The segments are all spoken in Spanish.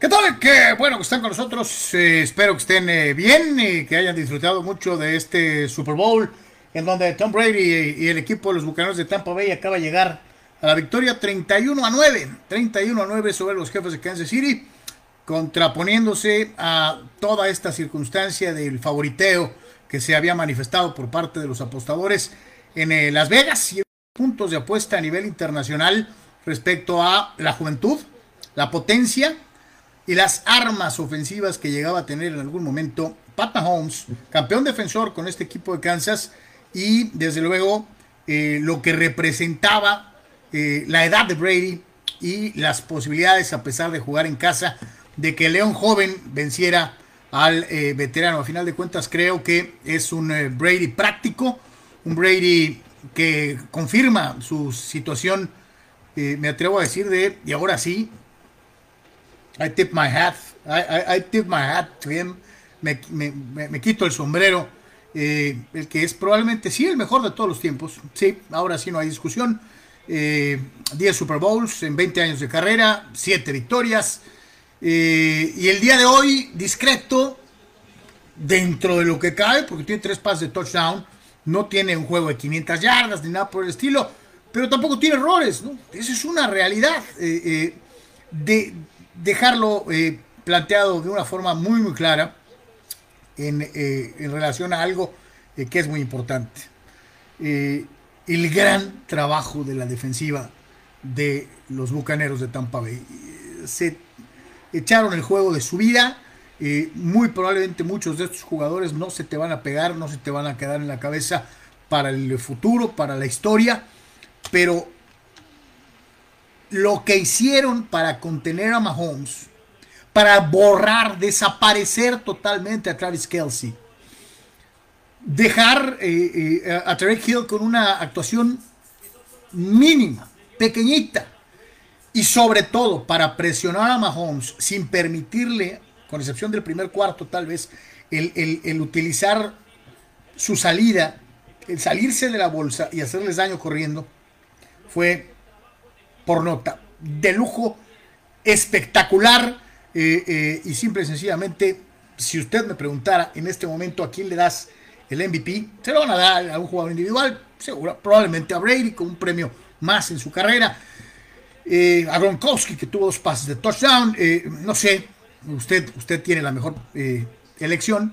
¿Qué tal? Qué bueno que están con nosotros. Eh, espero que estén eh, bien y que hayan disfrutado mucho de este Super Bowl en donde Tom Brady y, el equipo de los Bucaneros de Tampa Bay acaba de llegar a la victoria 31 a 9. 31 a 9 sobre los jefes de Kansas City, contraponiéndose a toda esta circunstancia del favoriteo que se había manifestado por parte de los apostadores en eh, Las Vegas y puntos de apuesta a nivel internacional respecto a la juventud, la potencia y las armas ofensivas que llegaba a tener en algún momento Pat Mahomes, campeón defensor con este equipo de Kansas y desde luego eh, lo que representaba eh, la edad de Brady y las posibilidades a pesar de jugar en casa de que León joven venciera al eh, veterano. A final de cuentas creo que es un Brady práctico, un Brady que confirma su situación, me atrevo a decir de, y ahora sí, I tip my hat. I, tip my hat to him. Me, quito el sombrero. Eh, el que es probablemente sí el mejor de todos los tiempos. Sí, ahora sí no hay discusión. 10 eh, Super Bowls en 20 años de carrera, 7 victorias. Eh, y el día de hoy, discreto, dentro de lo que cae, porque tiene tres pases de touchdown. No tiene un juego de 500 yardas ni nada por el estilo, pero tampoco tiene errores. ¿no? Esa es una realidad. de, dejarlo eh, planteado de una forma muy, muy clara en, eh, relación a algo eh, que es muy importante. el gran trabajo de la defensiva de los Bucaneros de Tampa Bay. Se echaron el juego de su vida. muy probablemente muchos de estos jugadores no se te van a pegar, no se te van a quedar en la cabeza para el futuro, para la historia, pero lo que hicieron para contener a Mahomes, para borrar, desaparecer totalmente a Travis Kelsey, dejar eh, eh, a Tarek Hill con una actuación mínima, pequeñita, y sobre todo para presionar a Mahomes sin permitirle, con excepción del primer cuarto tal vez, el utilizar su salida, el salirse de la bolsa y hacerles daño corriendo, fue por nota. De lujo, espectacular eh, eh, y simple y sencillamente, si usted me preguntara en este momento a quién le das el MVP, se lo van a dar a un jugador individual, seguro, probablemente a Brady con un premio más en su carrera. Eh, a Gronkowski que tuvo dos pases de touchdown, no sé, usted, usted tiene la mejor elección,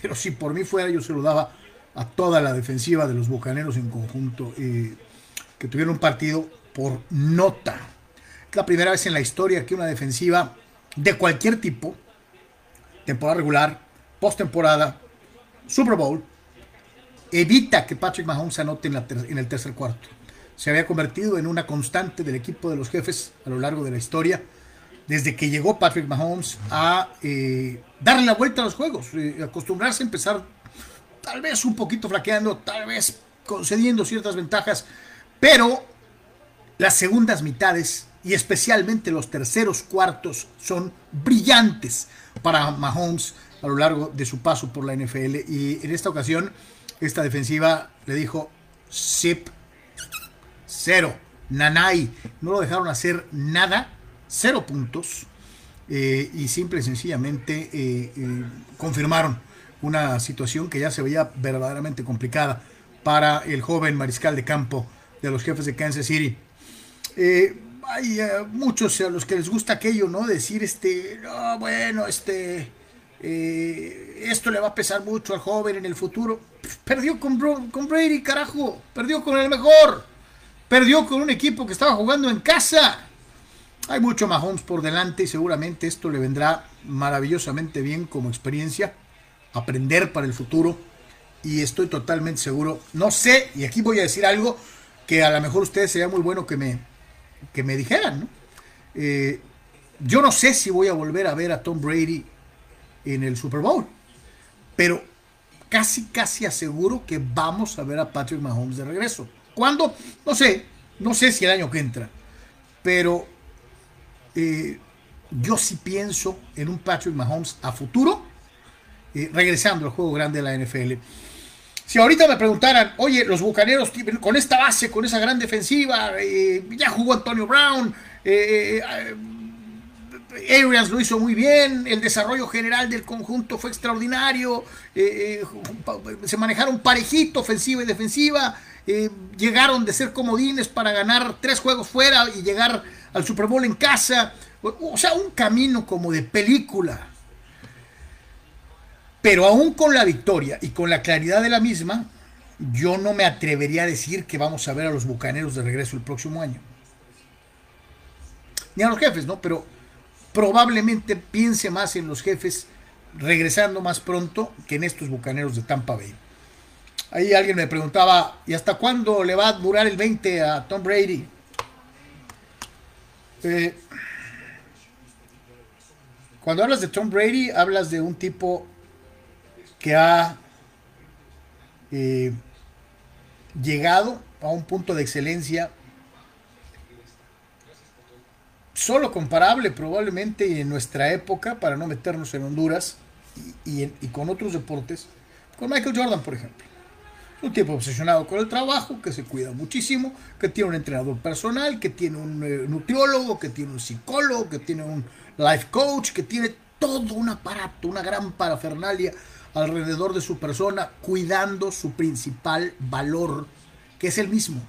pero si por mí fuera yo se lo daba a toda la defensiva de los Bucaneros en conjunto, que tuvieron un partido por nota. Es la primera vez en la historia que una defensiva de cualquier tipo, temporada regular, postemporada, Super Bowl, evita que Patrick Mahomes anote en, el tercer cuarto. Se había convertido en una constante del equipo de los jefes a lo largo de la historia, desde que llegó Patrick Mahomes a eh, darle la vuelta a los juegos, eh, acostumbrarse a empezar tal vez un poquito flaqueando, tal vez concediendo ciertas ventajas, pero las segundas mitades y especialmente los terceros cuartos son brillantes para Mahomes a lo largo de su paso por la NFL. Y en esta ocasión, esta defensiva le dijo, zip, cero, nanay. No lo dejaron hacer nada, cero puntos. Eh, y simple y sencillamente eh, eh, confirmaron una situación que ya se veía verdaderamente complicada para el joven mariscal de campo de los jefes de Kansas City eh, hay eh, muchos a los que les gusta aquello, ¿no? Decir, este, no, bueno, este, eh, esto le va a pesar mucho al joven en el futuro. Perdió con, con Brady, carajo. Perdió con el mejor. Perdió con un equipo que estaba jugando en casa. Hay mucho Mahomes por delante y seguramente esto le vendrá maravillosamente bien como experiencia. Aprender para el futuro. Y estoy totalmente seguro. No sé, y aquí voy a decir algo que a lo mejor ustedes sería muy bueno que me, que me dijeran, ¿no? Eh, yo no sé si voy a volver a ver a Tom Brady en el Super Bowl, pero casi, casi aseguro que vamos a ver a Patrick Mahomes de regreso. ¿Cuándo? No sé, no sé si el año que entra, pero eh, yo sí pienso en un Patrick Mahomes a futuro, eh, regresando al juego grande de la NFL. Si ahorita me preguntaran, oye, los bucaneros con esta base, con esa gran defensiva, eh, ya jugó Antonio Brown, eh, eh, Arians lo hizo muy bien, el desarrollo general del conjunto fue extraordinario, eh, eh, se manejaron parejito, ofensiva y defensiva, eh, llegaron de ser comodines para ganar tres juegos fuera y llegar al Super Bowl en casa, o sea, un camino como de película. Pero aún con la victoria y con la claridad de la misma, yo no me atrevería a decir que vamos a ver a los Bucaneros de regreso el próximo año. Ni a los jefes, ¿no? Pero probablemente piense más en los jefes regresando más pronto que en estos Bucaneros de Tampa Bay. Ahí alguien me preguntaba, ¿y hasta cuándo le va a durar el 20 a Tom Brady? Eh, cuando hablas de Tom Brady, hablas de un tipo que ha eh, llegado a un punto de excelencia solo comparable probablemente en nuestra época, para no meternos en Honduras y, con otros deportes, con Michael Jordan, por ejemplo. Un tipo obsesionado con el trabajo, que se cuida muchísimo, que tiene un entrenador personal, que tiene un eh, nutriólogo, que tiene un psicólogo, que tiene un life coach, que tiene todo un aparato, una gran parafernalia alrededor de su persona, cuidando su principal valor, que es el mismo.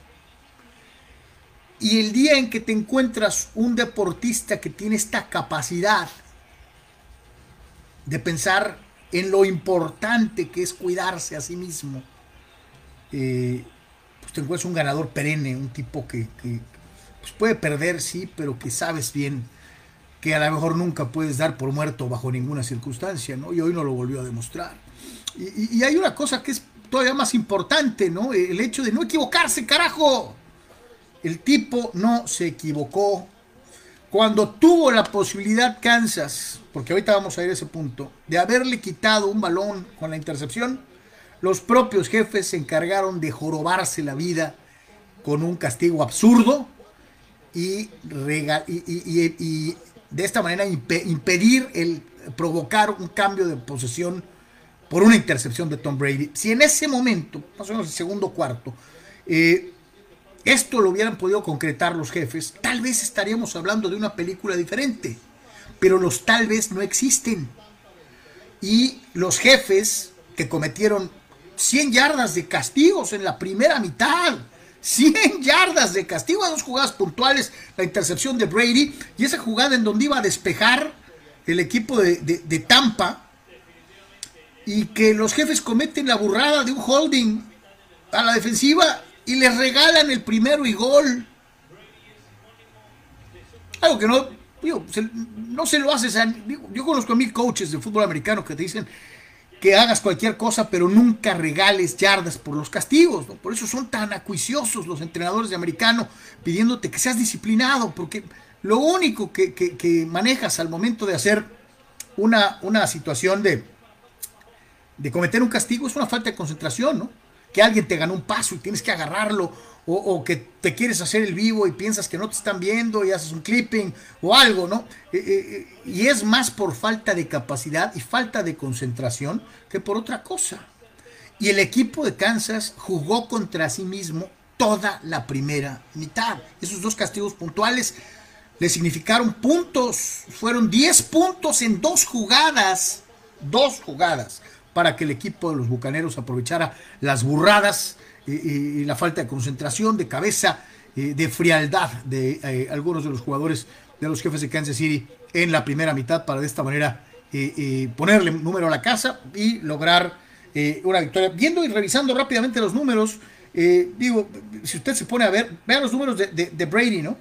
Y el día en que te encuentras un deportista que tiene esta capacidad de pensar en lo importante que es cuidarse a sí mismo, eh, pues te encuentras un ganador perenne, un tipo que, pues puede perder, sí, pero que sabes bien que a lo mejor nunca puedes dar por muerto bajo ninguna circunstancia, ¿no? Y hoy no lo volvió a demostrar. Y, hay una cosa que es todavía más importante, ¿no? El hecho de no equivocarse, carajo. El tipo no se equivocó. Cuando tuvo la posibilidad Kansas, porque ahorita vamos a ir a ese punto, de haberle quitado un balón con la intercepción, los propios jefes se encargaron de jorobarse la vida con un castigo absurdo y, y de esta manera impedir el provocar un cambio de posesión por una intercepción de Tom Brady. Si en ese momento, más o menos el segundo cuarto, eh, esto lo hubieran podido concretar los jefes, tal vez estaríamos hablando de una película diferente. Pero los tal vez no existen. Y los jefes que cometieron 100 yardas de castigos en la primera mitad, 100 yardas de castigo a dos jugadas puntuales, la intercepción de Brady y esa jugada en donde iba a despejar el equipo de, Tampa y que los jefes cometen la burrada de un holding a la defensiva y les regalan el primero y gol. Algo que no, no se lo haces. yo conozco a mil coaches de fútbol americano que te dicen, que hagas cualquier cosa, pero nunca regales yardas por los castigos. Por eso son tan acuiciosos los entrenadores de americano pidiéndote que seas disciplinado, porque lo único que, manejas al momento de hacer una, una situación de, de cometer un castigo es una falta de concentración, ¿no? Que alguien te ganó un paso y tienes que agarrarlo o, que te quieres hacer el vivo y piensas que no te están viendo y haces un clipping o algo, ¿no? Eh, eh, eh, y es más por falta de capacidad y falta de concentración que por otra cosa. Y el equipo de Kansas jugó contra sí mismo toda la primera mitad. Esos dos castigos puntuales le significaron puntos. Fueron 10 puntos en dos jugadas. Dos jugadas para que el equipo de los Bucaneros aprovechara las burradas y, la falta de concentración, de cabeza, eh, de frialdad de eh, algunos de los jugadores de los jefes de Kansas City en la primera mitad para de esta manera eh, ponerle número a la casa y lograr una victoria. Viendo y revisando rápidamente los números, digo, si usted se pone a ver, vean los números de, Brady, ¿no?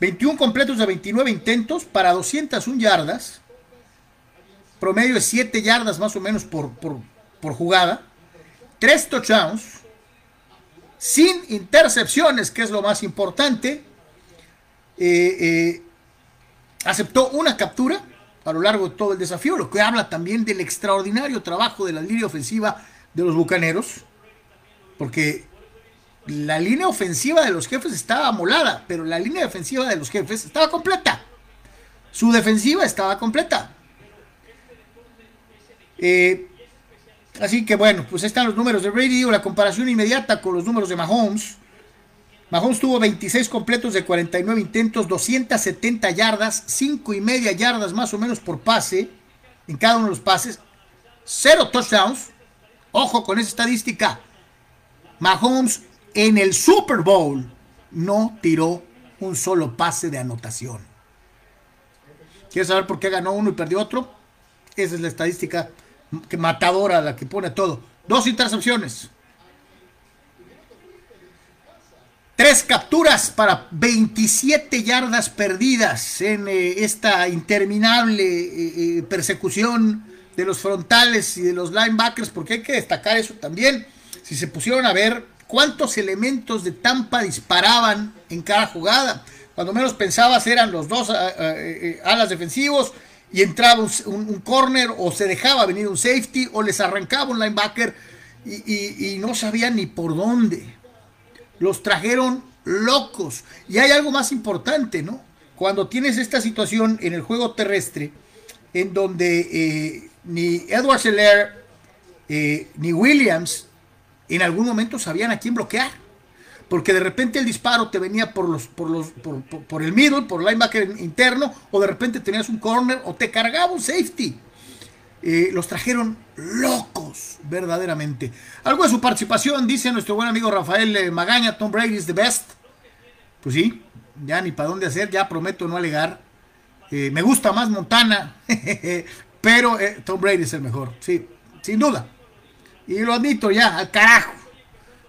21 completos de 29 intentos para 201 yardas, promedio de 7 yardas más o menos por, por, por jugada, 3 touchdowns, sin intercepciones, que es lo más importante. Eh, eh, aceptó una captura a lo largo de todo el desafío, lo que habla también del extraordinario trabajo de la línea ofensiva de los Bucaneros, porque la línea ofensiva de los jefes estaba molada, pero la línea defensiva de los jefes estaba completa. Su defensiva estaba completa. Eh, Así que bueno, pues están los números de Brady, la comparación inmediata con los números de Mahomes. Mahomes tuvo 26 completos de 49 intentos, 270 yardas, 5 y media yardas más o menos por pase en cada uno de los pases, cero touchdowns. Ojo con esa estadística. Mahomes en el Super Bowl no tiró un solo pase de anotación. ¿Quieres saber por qué ganó uno y perdió otro? Esa es la estadística que matadora, la que pone todo. Dos intercepciones. Tres capturas para 27 yardas perdidas en eh, esta interminable eh, eh, persecución de los frontales y de los linebackers, porque hay que destacar eso también. Si se pusieron a ver cuántos elementos de Tampa disparaban en cada jugada, cuando menos pensabas eran los dos alas defensivos y entraba un, corner o se dejaba venir un safety o les arrancaba un linebacker y no sabían ni por dónde los trajeron locos. Y hay algo más importante, ¿no? Cuando tienes esta situación en el juego terrestre, en donde eh, ni Edward Seller eh, ni Williams en algún momento sabían a quién bloquear. Porque de repente el disparo te venía por los, por los, por, el middle, por el linebacker interno, o de repente tenías un corner, o te cargaba un safety. Eh, los trajeron locos, verdaderamente. Algo de su participación, dice nuestro buen amigo Rafael eh, Magaña, Tom Brady is the best. Pues sí, ya ni para dónde hacer, ya prometo no alegar. Eh, me gusta más Montana, pero Tom Brady es el mejor, sí, sin duda. Y lo admito ya, al carajo.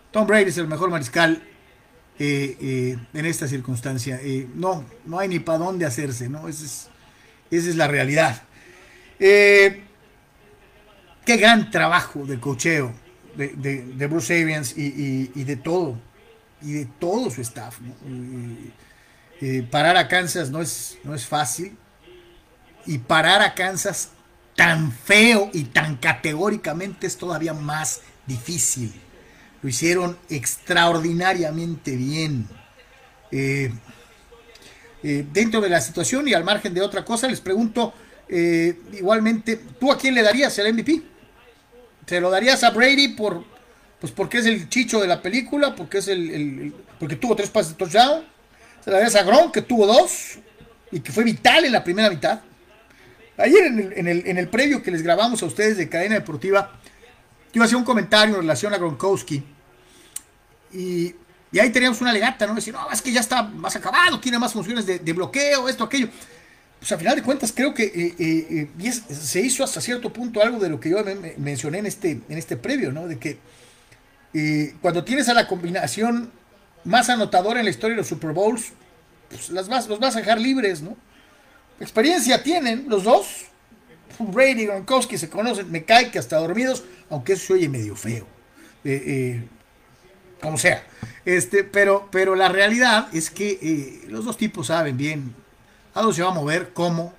Tom Brady es el mejor mariscal en esta circunstancia. no, no hay ni para dónde hacerse, ¿no? Esa es, esa es la realidad. Eh, Qué gran trabajo de cocheo de, Bruce Arians y, de todo, y de todo su staff. parar a Kansas no es, no es fácil. Y parar a Kansas tan feo y tan categóricamente es todavía más difícil. Lo hicieron extraordinariamente bien. Eh, eh, dentro de la situación y al margen de otra cosa, les pregunto eh, igualmente, ¿tú a quién le darías el MVP? ¿Se lo darías a Brady por, pues porque es el chicho de la película, porque es el, porque tuvo tres pases de touchdown? ¿Se lo darías a Gronk, que tuvo dos y que fue vital en la primera mitad? Ayer en el, en el, previo que les grabamos a ustedes de Cadena Deportiva, yo hacía un comentario en relación a Gronkowski y, ahí teníamos una legata, ¿no? Decir, no, es que ya está más acabado, tiene más funciones de, de bloqueo, esto, aquello pues a final de cuentas creo que eh, eh, eh, se hizo hasta cierto punto algo de lo que yo mencioné en este, en este previo, ¿no? De que cuando tienes a la combinación más anotadora en la historia de los Super Bowls, pues las vas, los vas a dejar libres, ¿no? Experiencia tienen los dos. Brady Gronkowski se conocen, me cae que hasta dormidos, aunque eso se oye medio feo. como sea. Este, pero, pero la realidad es que los dos tipos saben bien ¿A dónde se va a mover? ¿Cómo?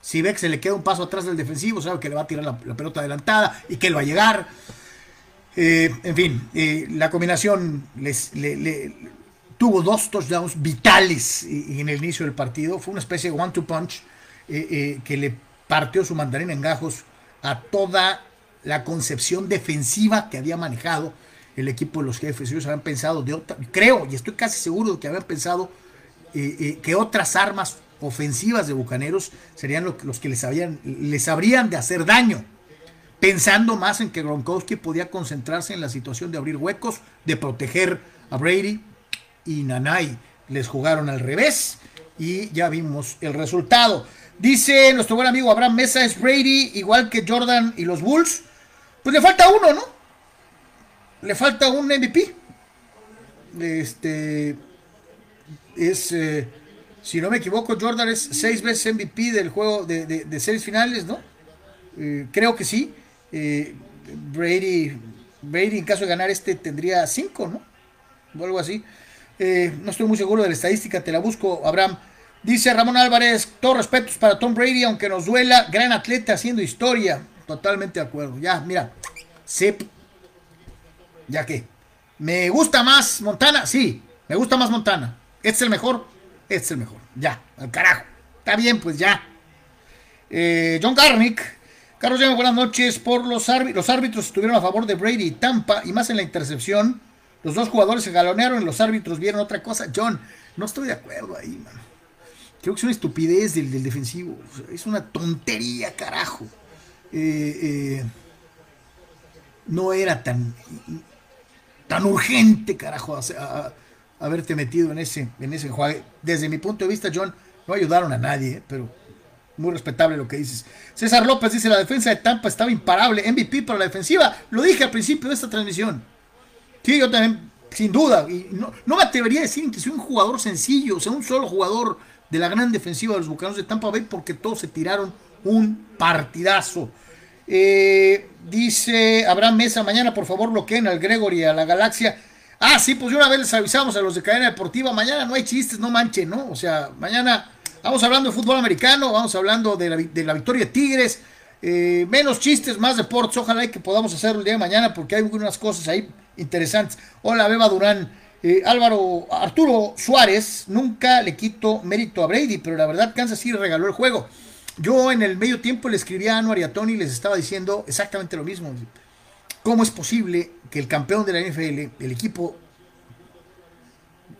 Si ve que se le queda un paso atrás del defensivo, sabe que le va a tirar la, pelota adelantada y que él va a llegar. Eh, en fin, eh, la combinación les, le, tuvo dos touchdowns vitales en el inicio del partido. Fue una especie de one-two punch eh, que le partió su mandarina en gajos a toda la concepción defensiva que había manejado el equipo de los jefes. Ellos habían pensado de otra, creo y estoy casi seguro de que habían pensado que otras armas ofensivas de Bucaneros serían los que les, habían, les habrían de hacer daño, pensando más en que Gronkowski podía concentrarse en la situación de abrir huecos, de proteger a Brady y Nanay. Les jugaron al revés y ya vimos el resultado. Dice nuestro buen amigo Abraham Mesa, es Brady igual que Jordan y los Bulls. Pues le falta uno, ¿no? Le falta un MVP. Este es... Eh, si no me equivoco, Jordan es seis veces MVP del juego de, seis finales, ¿no? Eh, creo que sí. Eh, Brady, Brady, en caso de ganar este, tendría cinco, ¿no? O algo así. Eh, no estoy muy seguro de la estadística, te la busco, Abraham. Dice Ramón Álvarez, todos respetos para Tom Brady, aunque nos duela, gran atleta haciendo historia. Totalmente de acuerdo. Ya, mira, sí. Ya que. ¿Me gusta más Montana? Sí, me gusta más Montana. Este es el mejor este es el mejor. Ya, al carajo. Está bien, pues ya. Eh, John Garnick. Carlos buenas noches. Por los los árbitros estuvieron a favor de Brady y Tampa, y más en la intercepción. Los dos jugadores se galonearon y los árbitros vieron otra cosa. John, no estoy de acuerdo ahí, mano. Creo que es una estupidez del, defensivo. Es una tontería, carajo. Eh, eh, no era tan, tan urgente, carajo, haberte metido en ese, en ese juego. Desde mi punto de vista, John, no ayudaron a nadie, pero muy respetable lo que dices. César López dice, la defensa de Tampa estaba imparable, MVP para la defensiva. Lo dije al principio de esta transmisión. Sí, yo también, sin duda. Y no, no me atrevería a decir que soy un jugador sencillo, o sea, un solo jugador de la gran defensiva de los Bucanos de Tampa Bay, porque todos se tiraron un partidazo. Eh, dice Abraham Mesa, mañana por favor bloqueen al Gregory, a la Galaxia. Ah, sí, pues yo una vez les avisamos a los de cadena deportiva, mañana no hay chistes, no manchen, ¿no? O sea, mañana vamos hablando de fútbol americano, vamos hablando de la, victoria de Tigres, eh, menos chistes, más deportes, ojalá que podamos hacerlo el día de mañana porque hay algunas cosas ahí interesantes. Hola, Beba Durán. Eh, Álvaro Arturo Suárez, nunca le quito mérito a Brady, pero la verdad Kansas City regaló el juego. Yo en el medio tiempo le escribí a Anuar y Tony y les estaba diciendo exactamente lo mismo. ¿Cómo es posible que el campeón de la NFL, el equipo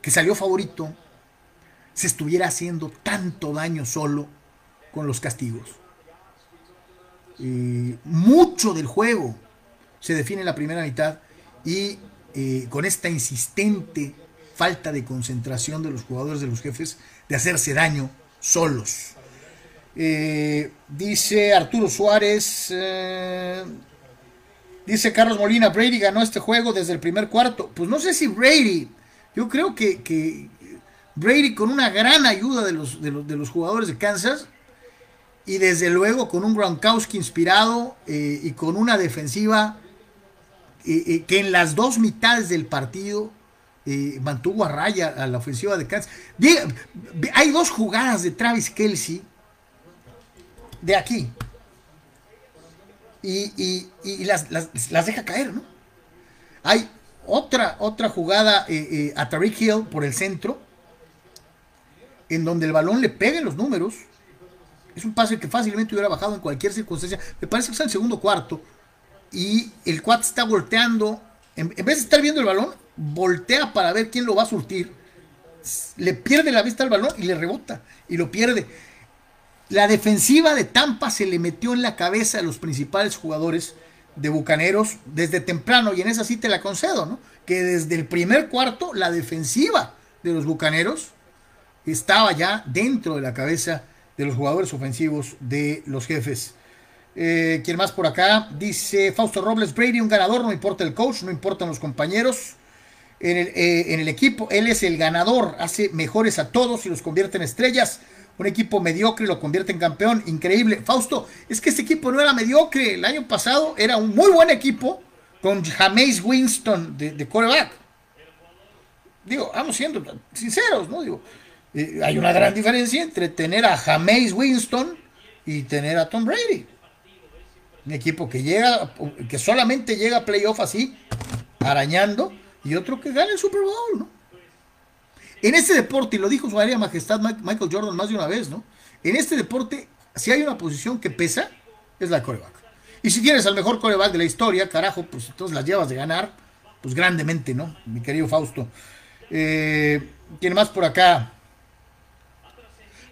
que salió favorito, se estuviera haciendo tanto daño solo con los castigos? Eh, mucho del juego se define en la primera mitad y eh, con esta insistente falta de concentración de los jugadores de los jefes de hacerse daño solos. Eh, dice Arturo Suárez. Eh, dice Carlos Molina, Brady ganó este juego desde el primer cuarto. Pues no sé si Brady. Yo creo que, Brady con una gran ayuda de los, de los, jugadores de Kansas. Y desde luego con un Gronkowski inspirado y con una defensiva que en las dos mitades del partido mantuvo a raya a la ofensiva de Kansas. Hay dos jugadas de Travis Kelsey de aquí. Y, las, deja caer, ¿no? Hay otra, otra jugada eh, eh, a Tariq Hill por el centro, en donde el balón le pega en los números. Es un pase que fácilmente hubiera bajado en cualquier circunstancia. Me parece que está en el segundo cuarto. Y el cuat está volteando. En, en, vez de estar viendo el balón, voltea para ver quién lo va a surtir. Le pierde la vista al balón y le rebota. Y lo pierde. La defensiva de Tampa se le metió en la cabeza a los principales jugadores de Bucaneros desde temprano, y en esa sí te la concedo, ¿no? Que desde el primer cuarto la defensiva de los Bucaneros estaba ya dentro de la cabeza de los jugadores ofensivos de los jefes. Eh, ¿Quién más por acá? Dice Fausto Robles, Brady un ganador, no importa el coach, no importan los compañeros. En el, eh, en el equipo, él es el ganador, hace mejores a todos y los convierte en estrellas un equipo mediocre lo convierte en campeón, increíble. Fausto, es que este equipo no era mediocre, el año pasado era un muy buen equipo con James Winston de, de. Digo, vamos siendo sinceros, ¿no? Digo, eh, hay una gran diferencia entre tener a James Winston y tener a Tom Brady. Un equipo que llega, que solamente llega a playoff así, arañando, y otro que gana el Super Bowl, ¿no? En este deporte, y lo dijo su área majestad Michael Jordan más de una vez, ¿no? En este deporte, si hay una posición que pesa, es la coreback. Y si tienes al mejor coreback de la historia, carajo, pues entonces las llevas de ganar, pues grandemente, ¿no? Mi querido Fausto. Eh, ¿Quién más por acá?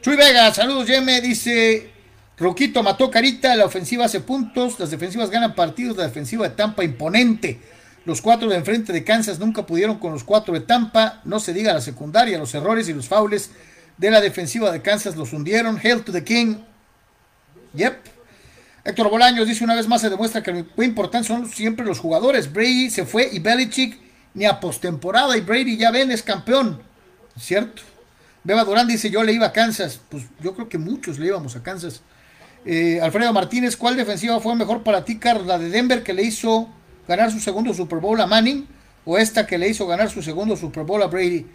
Chuy Vega, saludos, Yeme, dice. Roquito mató carita, la ofensiva hace puntos, las defensivas ganan partidos, la defensiva de Tampa imponente. Los cuatro de enfrente de Kansas nunca pudieron con los cuatro de Tampa. No se diga la secundaria, los errores y los faules de la defensiva de Kansas los hundieron. Hail to the King. Yep. Héctor Bolaños dice una vez más se demuestra que lo importante son siempre los jugadores. Brady se fue y Belichick ni a postemporada y Brady ya ven es campeón. ¿Cierto? Beba Durán dice yo le iba a Kansas. Pues yo creo que muchos le íbamos a Kansas. Eh, Alfredo Martínez, ¿cuál defensiva fue mejor para ti, Carlos? La de Denver que le hizo ganar su segundo Super Bowl a Manning o esta que le hizo ganar su segundo Super Bowl a Brady.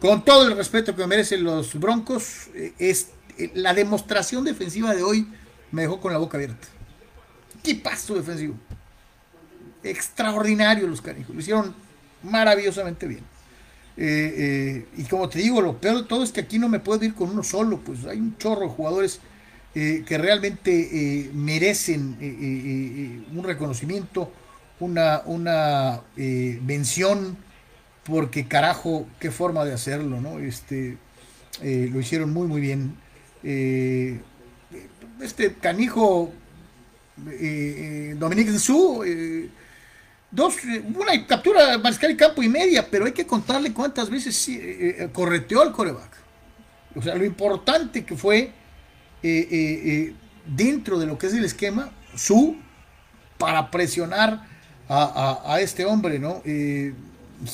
Con todo el respeto que merecen los Broncos, eh, es, eh, la demostración defensiva de hoy me dejó con la boca abierta. ¿Qué pasó defensivo? Extraordinario los canijos. Lo hicieron maravillosamente bien. Y como te digo, lo peor de todo es que aquí no me puedo ir con uno solo. Pues hay un chorro de jugadores que realmente merecen un reconocimiento una, eh, mención porque carajo, qué forma de hacerlo, ¿no? Este, eh, lo hicieron muy, muy bien. Eh, este canijo eh, Dominique Su, dos, una captura mariscal y campo y media, pero hay que contarle cuántas veces correteó al coreback. O sea, lo importante que fue dentro de lo que es el esquema, Su, para presionar a, este hombre, ¿no?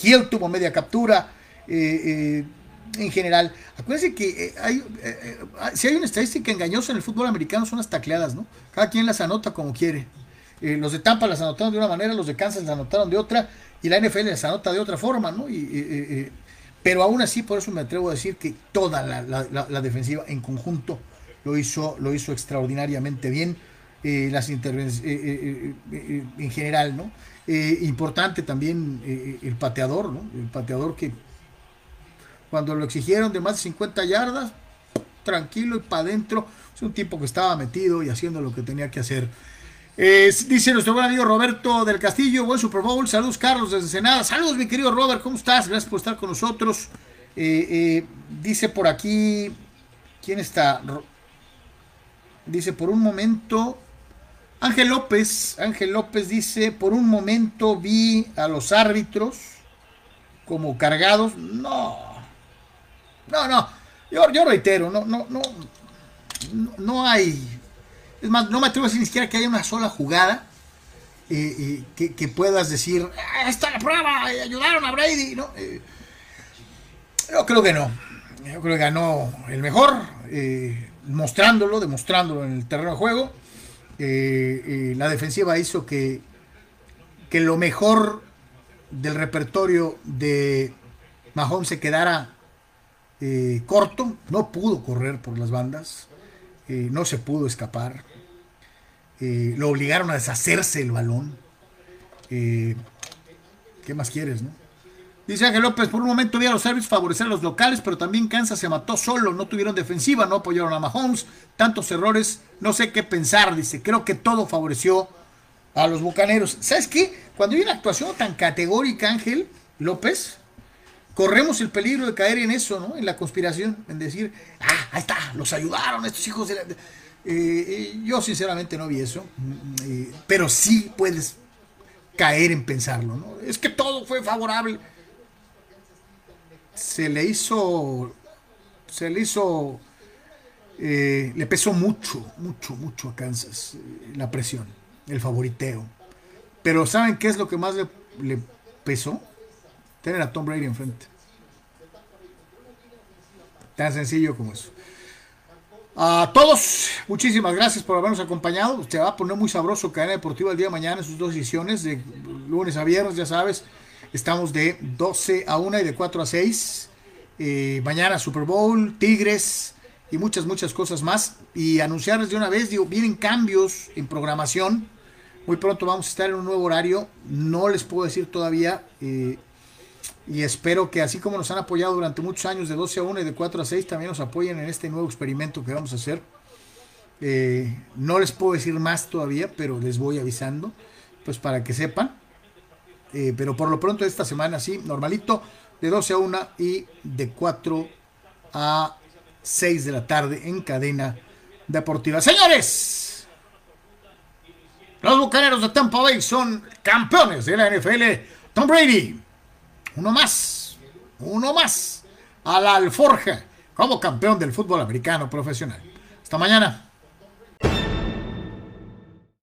Hill tuvo media captura. Eh, eh, en general, acuérdense que eh, hay, si hay una estadística engañosa en el fútbol americano son las tacleadas, ¿no? Cada quien las anota como quiere. los de Tampa las anotaron de una manera, los de Kansas las anotaron de otra, y la NFL las anota de otra forma, ¿no? pero aún así, por eso me atrevo a decir que toda la, defensiva en conjunto lo hizo, lo hizo extraordinariamente bien. las intervenciones en general, ¿no? Eh, importante también eh, el pateador, ¿no? El pateador que cuando lo exigieron de más de 50 yardas, tranquilo y para adentro, es un tipo que estaba metido y haciendo lo que tenía que hacer. dice nuestro buen amigo Roberto del Castillo, buen Super Bowl, saludos Carlos desde Senada, saludos mi querido Robert, ¿cómo estás? Gracias por estar con nosotros. Eh, dice por aquí, ¿quién está? Dice, por un momento Ángel López, Ángel López dice, por un momento vi a los árbitros como cargados. No, no, no. Yo, yo reitero, no, no, no, no hay. Es más, no me atrevo a decir ni siquiera que haya una sola jugada eh, eh, que, puedas decir, ah, está la prueba, ayudaron a Brady. ¿no? Eh, yo creo que no. Yo creo que ganó el mejor, mostrándolo, demostrándolo en el terreno de juego. Eh, eh, la defensiva hizo que, que lo mejor del repertorio de Mahomes se quedara eh, corto, no pudo correr por las bandas, no se pudo escapar, lo obligaron a deshacerse el balón. ¿Qué más quieres, no? Dice Ángel López, por un momento vi a los árbitros favorecer a los locales, pero también Kansas se mató solo, no tuvieron defensiva, no apoyaron a Mahomes, tantos errores, no sé qué pensar, dice, creo que todo favoreció a los Bucaneros. ¿Sabes qué? Cuando hay una actuación tan categórica, Ángel López, corremos el peligro de caer en eso, ¿no? En la conspiración, en decir, ah, ahí está, los ayudaron estos hijos de la... Eh, eh, yo sinceramente no vi eso, mm, eh, pero sí puedes caer en pensarlo, ¿no? Es que todo fue favorable se le hizo, se le hizo, eh, le pesó mucho, mucho, mucho a Kansas eh, la presión, el favoriteo. Pero ¿saben qué es lo que más le, le pesó? Tener a Tom Brady enfrente. Tan sencillo como eso. A todos, muchísimas gracias por habernos acompañado. Se va a poner muy sabroso Cadena Deportiva el día de mañana en sus dos ediciones, de lunes a viernes, ya sabes. Estamos de 12 a 1 y de 4 a 6. Eh, mañana Super Bowl, Tigres y muchas, muchas cosas más. Y anunciarles de una vez, digo, vienen cambios en programación. Muy pronto vamos a estar en un nuevo horario. No les puedo decir todavía. Eh, y espero que así como nos han apoyado durante muchos años de 12 a 1 y de 4 a 6, también nos apoyen en este nuevo experimento que vamos a hacer. Eh, no les puedo decir más todavía, pero les voy avisando, pues para que sepan. Eh, pero por lo pronto esta semana sí, normalito, de 12 a 1 y de 4 a 6 de la tarde en cadena deportiva. Señores, los Bucaneros de Tampa Bay son campeones de la NFL. Tom Brady, uno más, uno más a la alforja como campeón del fútbol americano profesional. Hasta mañana.